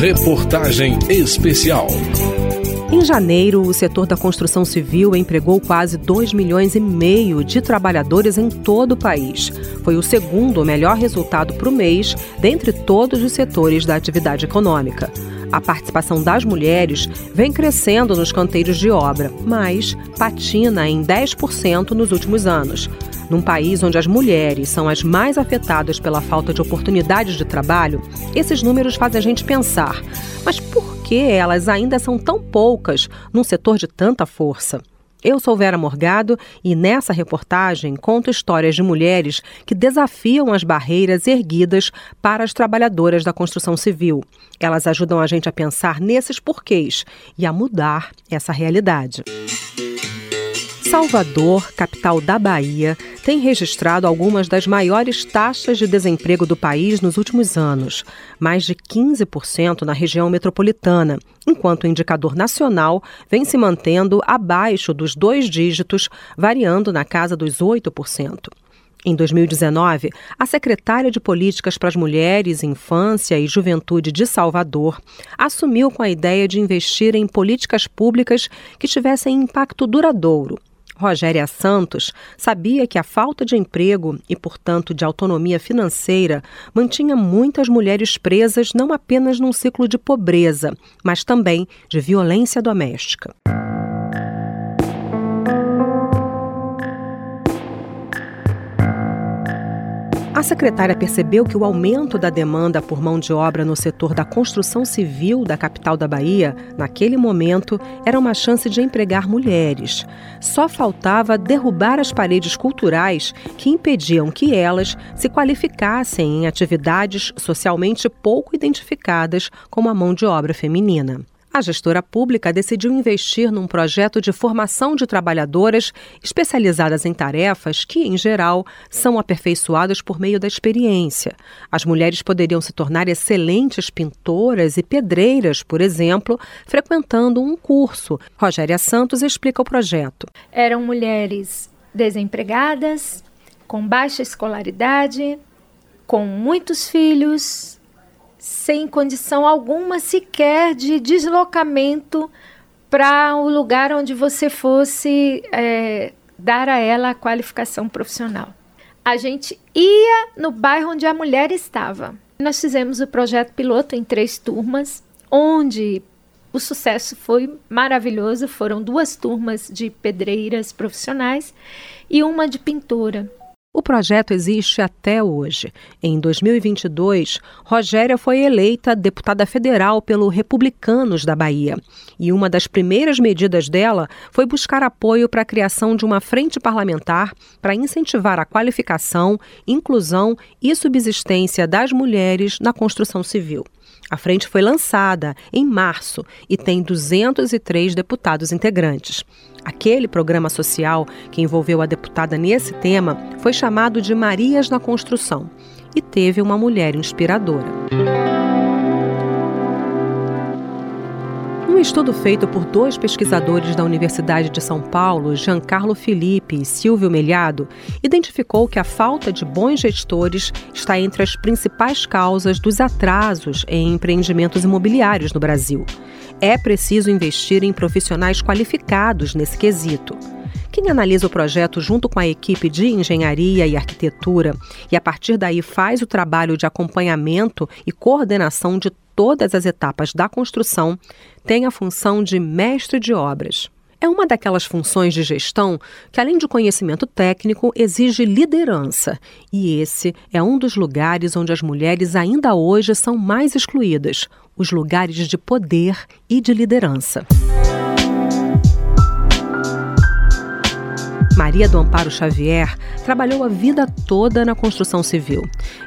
Reportagem Especial. Em janeiro, o setor da construção civil empregou quase 2 milhões e meio de trabalhadores em todo o país. Foi o segundo melhor resultado para o mês dentre todos os setores da atividade econômica. A participação das mulheres vem crescendo nos canteiros de obra, mas patina em 10% nos últimos anos. Num país onde as mulheres são as mais afetadas pela falta de oportunidades de trabalho, esses números fazem a gente pensar: mas por que elas ainda são tão poucas num setor de tanta força? Eu sou Vera Morgado e nessa reportagem conto histórias de mulheres que desafiam as barreiras erguidas para as trabalhadoras da construção civil. Elas ajudam a gente a pensar nesses porquês e a mudar essa realidade. Salvador, capital da Bahia, tem registrado algumas das maiores taxas de desemprego do país nos últimos anos, mais de 15% na região metropolitana, enquanto o indicador nacional vem se mantendo abaixo dos dois dígitos, variando na casa dos 8%. Em 2019, a secretária de Políticas para as Mulheres, Infância e Juventude de Salvador assumiu com a ideia de investir em políticas públicas que tivessem impacto duradouro Rogéria Santos sabia que a falta de emprego e, portanto, de autonomia financeira mantinha muitas mulheres presas não apenas num ciclo de pobreza, mas também de violência doméstica. A secretária percebeu que o aumento da demanda por mão de obra no setor da construção civil da capital da Bahia, naquele momento, era uma chance de empregar mulheres. Só faltava derrubar as paredes culturais que impediam que elas se qualificassem em atividades socialmente pouco identificadas como a mão de obra feminina. A gestora pública decidiu investir num projeto de formação de trabalhadoras especializadas em tarefas que, em geral, são aperfeiçoadas por meio da experiência. As mulheres poderiam se tornar excelentes pintoras e pedreiras, por exemplo, frequentando um curso. Rogéria Santos explica o projeto. Eram mulheres desempregadas, com baixa escolaridade, com muitos filhos, sem condição alguma sequer de deslocamento para o lugar onde você fosse é, dar a ela a qualificação profissional. A gente ia no bairro onde a mulher estava. Nós fizemos o projeto piloto em três turmas, onde o sucesso foi maravilhoso. Foram duas turmas de pedreiras profissionais e uma de pintora. O projeto existe até hoje. Em 2022, Rogéria foi eleita deputada federal pelo Republicanos da Bahia. E uma das primeiras medidas dela foi buscar apoio para a criação de uma frente parlamentar para incentivar a qualificação, inclusão e subsistência das mulheres na construção civil. A frente foi lançada em março e tem 203 deputados integrantes. Aquele programa social que envolveu a deputada nesse tema foi chamado de Marias na Construção e teve uma mulher inspiradora. Um estudo feito por dois pesquisadores da Universidade de São Paulo, Giancarlo Felipe e Silvio Melhado, identificou que a falta de bons gestores está entre as principais causas dos atrasos em empreendimentos imobiliários no Brasil. É preciso investir em profissionais qualificados nesse quesito. Quem analisa o projeto junto com a equipe de engenharia e arquitetura e a partir daí faz o trabalho de acompanhamento e coordenação de todas as etapas da construção, tem a função de mestre de obras. É uma daquelas funções de gestão que, além de conhecimento técnico, exige liderança. E esse é um dos lugares onde as mulheres ainda hoje são mais excluídas os lugares de poder e de liderança. Maria do Amparo Xavier trabalhou a vida toda na construção civil.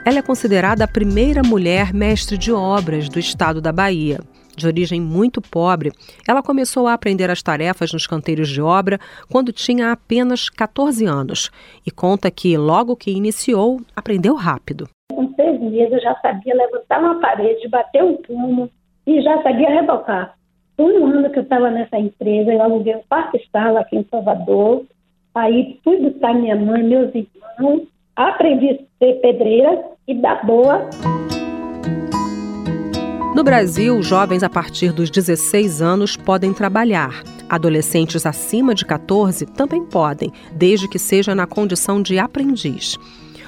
Ela é considerada a primeira mulher mestre de obras do estado da Bahia. De origem muito pobre, ela começou a aprender as tarefas nos canteiros de obra quando tinha apenas 14 anos e conta que, logo que iniciou, aprendeu rápido. Com seis meses eu já sabia levantar uma parede, bater um pumo e já sabia rebocar. Um ano que eu estava nessa empresa, eu aluguei um parque-sala aqui em Salvador, Aí fui buscar minha mãe, meus irmãos, aprendi a ser pedreira e da boa. No Brasil, jovens a partir dos 16 anos podem trabalhar. Adolescentes acima de 14 também podem, desde que seja na condição de aprendiz.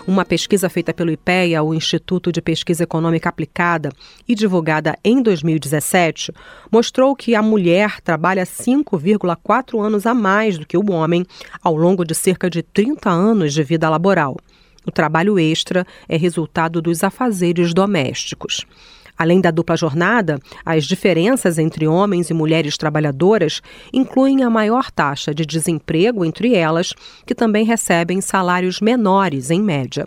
Uma pesquisa feita pelo IPEA, o Instituto de Pesquisa Econômica Aplicada, e divulgada em 2017, mostrou que a mulher trabalha 5,4 anos a mais do que o homem ao longo de cerca de 30 anos de vida laboral. O trabalho extra é resultado dos afazeres domésticos. Além da dupla jornada, as diferenças entre homens e mulheres trabalhadoras incluem a maior taxa de desemprego entre elas, que também recebem salários menores em média.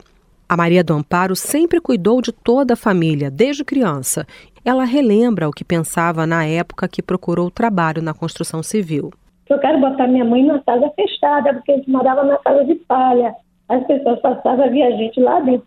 A Maria do Amparo sempre cuidou de toda a família, desde criança. Ela relembra o que pensava na época que procurou trabalho na construção civil. Eu quero botar minha mãe numa casa fechada, porque a gente morava na casa de palha. As pessoas passavam, a gente lá dentro.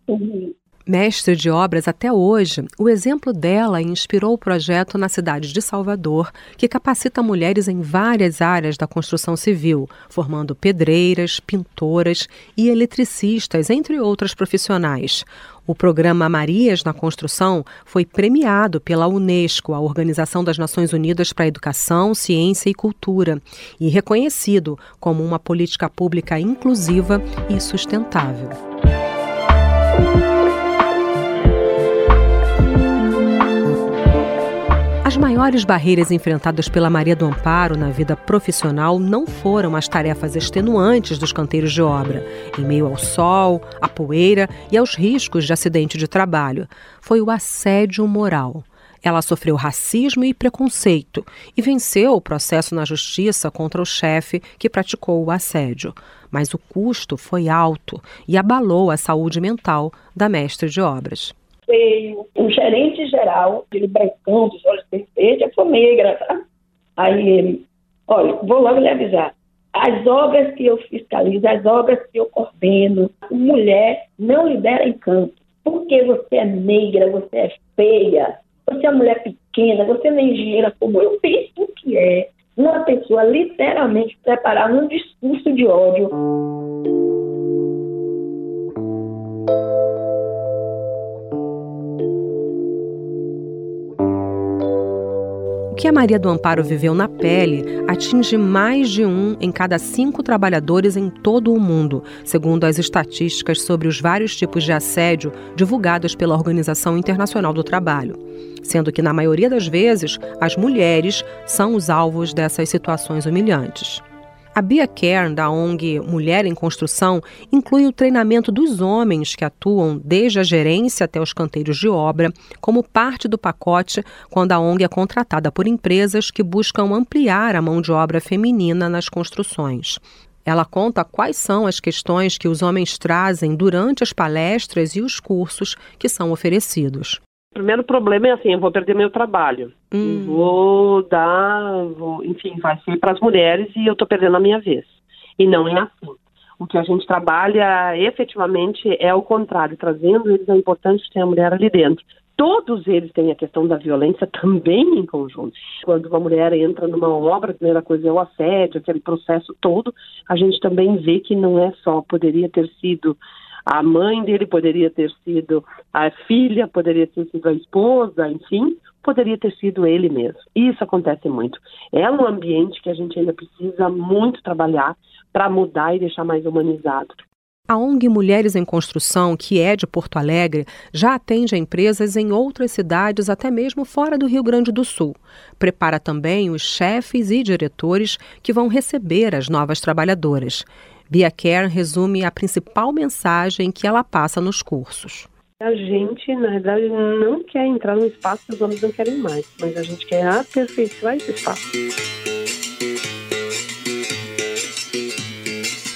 Mestre de obras até hoje, o exemplo dela inspirou o projeto na cidade de Salvador, que capacita mulheres em várias áreas da construção civil, formando pedreiras, pintoras e eletricistas, entre outras profissionais. O programa Marias na Construção foi premiado pela Unesco, a Organização das Nações Unidas para a Educação, Ciência e Cultura, e reconhecido como uma política pública inclusiva e sustentável. Maiores barreiras enfrentadas pela Maria do Amparo na vida profissional não foram as tarefas extenuantes dos canteiros de obra, em meio ao sol, à poeira e aos riscos de acidente de trabalho. Foi o assédio moral. Ela sofreu racismo e preconceito e venceu o processo na justiça contra o chefe que praticou o assédio. Mas o custo foi alto e abalou a saúde mental da mestre de obras feio. O gerente geral, ele brancão, dos olhos eu sou negra, tá? Aí ele, olha, vou logo lhe avisar. As obras que eu fiscalizo, as obras que eu coordeno, mulher não lidera em campo. Porque você é negra, você é feia, você é mulher pequena, você não é engenheira como eu. Penso que é uma pessoa literalmente preparar um discurso de ódio. Que a Maria do Amparo viveu na pele atinge mais de um em cada cinco trabalhadores em todo o mundo, segundo as estatísticas sobre os vários tipos de assédio divulgadas pela Organização Internacional do Trabalho. Sendo que, na maioria das vezes, as mulheres são os alvos dessas situações humilhantes. A Bia Kern, da ONG Mulher em Construção, inclui o treinamento dos homens que atuam desde a gerência até os canteiros de obra, como parte do pacote quando a ONG é contratada por empresas que buscam ampliar a mão de obra feminina nas construções. Ela conta quais são as questões que os homens trazem durante as palestras e os cursos que são oferecidos. O primeiro problema é assim, eu vou perder meu trabalho. Hum. Vou dar, vou, enfim, vai ser para as mulheres e eu estou perdendo a minha vez. E não é assim. O que a gente trabalha efetivamente é o contrário, trazendo eles a importância de ter a mulher ali dentro. Todos eles têm a questão da violência também em conjunto. Quando uma mulher entra numa obra, a primeira coisa é o assédio, aquele processo todo, a gente também vê que não é só, poderia ter sido a mãe dele poderia ter sido a filha, poderia ter sido a esposa, enfim, poderia ter sido ele mesmo. Isso acontece muito. É um ambiente que a gente ainda precisa muito trabalhar para mudar e deixar mais humanizado. A ONG Mulheres em Construção, que é de Porto Alegre, já atende empresas em outras cidades, até mesmo fora do Rio Grande do Sul. Prepara também os chefes e diretores que vão receber as novas trabalhadoras. Bia Care resume a principal mensagem que ela passa nos cursos. A gente, na verdade, não quer entrar no espaço que os homens não querem mais, mas a gente quer aperfeiçoar esse espaço.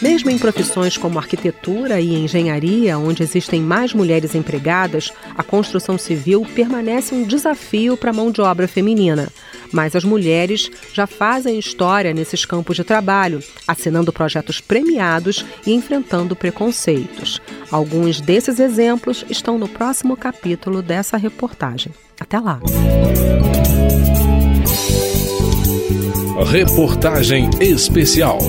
Mesmo em profissões como arquitetura e engenharia, onde existem mais mulheres empregadas, a construção civil permanece um desafio para a mão de obra feminina. Mas as mulheres já fazem história nesses campos de trabalho, assinando projetos premiados e enfrentando preconceitos. Alguns desses exemplos estão no próximo capítulo dessa reportagem. Até lá! Reportagem especial.